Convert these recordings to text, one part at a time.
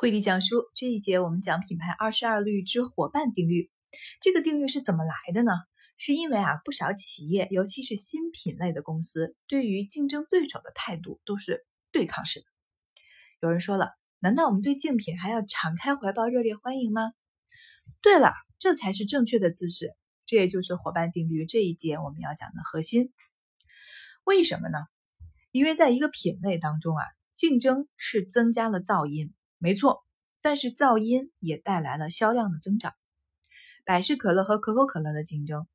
慧理讲书这一节，我们讲品牌二十二律之伙伴定律。这个定律是怎么来的呢？是因为啊，不少企业，尤其是新品类的公司，对于竞争对手的态度都是对抗式的。有人说了，难道我们对竞品还要敞开怀抱、热烈欢迎吗？对了，这才是正确的姿势。这也就是伙伴定律这一节我们要讲的核心。为什么呢？因为在一个品类当中啊，竞争是增加了噪音。没错，但是噪音也带来了销量的增长。百事可乐和可口可乐的竞争，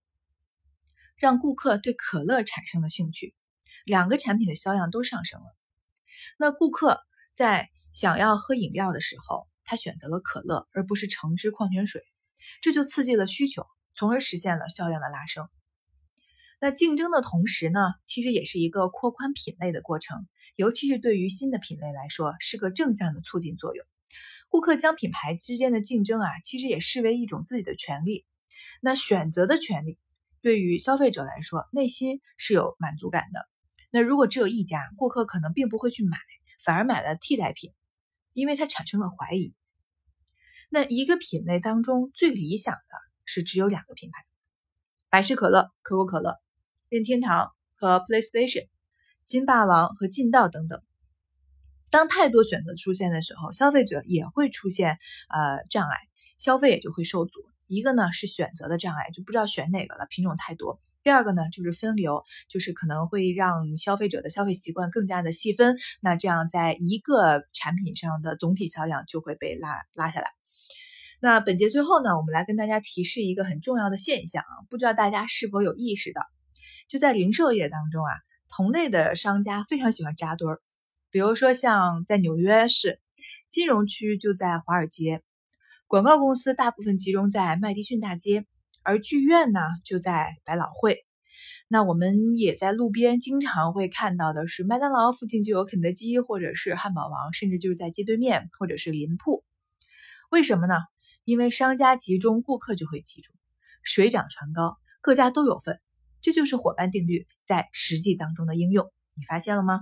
让顾客对可乐产生了兴趣，两个产品的销量都上升了。那顾客在想要喝饮料的时候，他选择了可乐而不是橙汁矿泉水，这就刺激了需求，从而实现了销量的拉升。那竞争的同时呢，其实也是一个扩宽品类的过程。尤其是对于新的品类来说，是个正向的促进作用。顾客将品牌之间的竞争啊，其实也视为一种自己的权利。那选择的权利，对于消费者来说，内心是有满足感的。那如果只有一家，顾客可能并不会去买，反而买了替代品，因为他产生了怀疑。那一个品类当中最理想的是只有两个品牌：百事可乐、可口可乐、任天堂和 PlayStation。金霸王和劲道等等，当太多选择出现的时候，消费者也会出现呃障碍，消费也就会受阻。一个呢是选择的障碍，就不知道选哪个了，品种太多；第二个呢就是分流，就是可能会让消费者的消费习惯更加的细分，那这样在一个产品上的总体销量就会被拉拉下来。那本节最后呢，我们来跟大家提示一个很重要的现象啊，不知道大家是否有意识到，就在零售业当中啊。同类的商家非常喜欢扎堆儿，比如说像在纽约市，金融区就在华尔街，广告公司大部分集中在麦迪逊大街，而剧院呢就在百老汇。那我们也在路边经常会看到的是，麦当劳附近就有肯德基，或者是汉堡王，甚至就是在街对面或者是邻铺。为什么呢？因为商家集中，顾客就会集中，水涨船高，各家都有份。这就是伙伴定律在实际当中的应用，你发现了吗？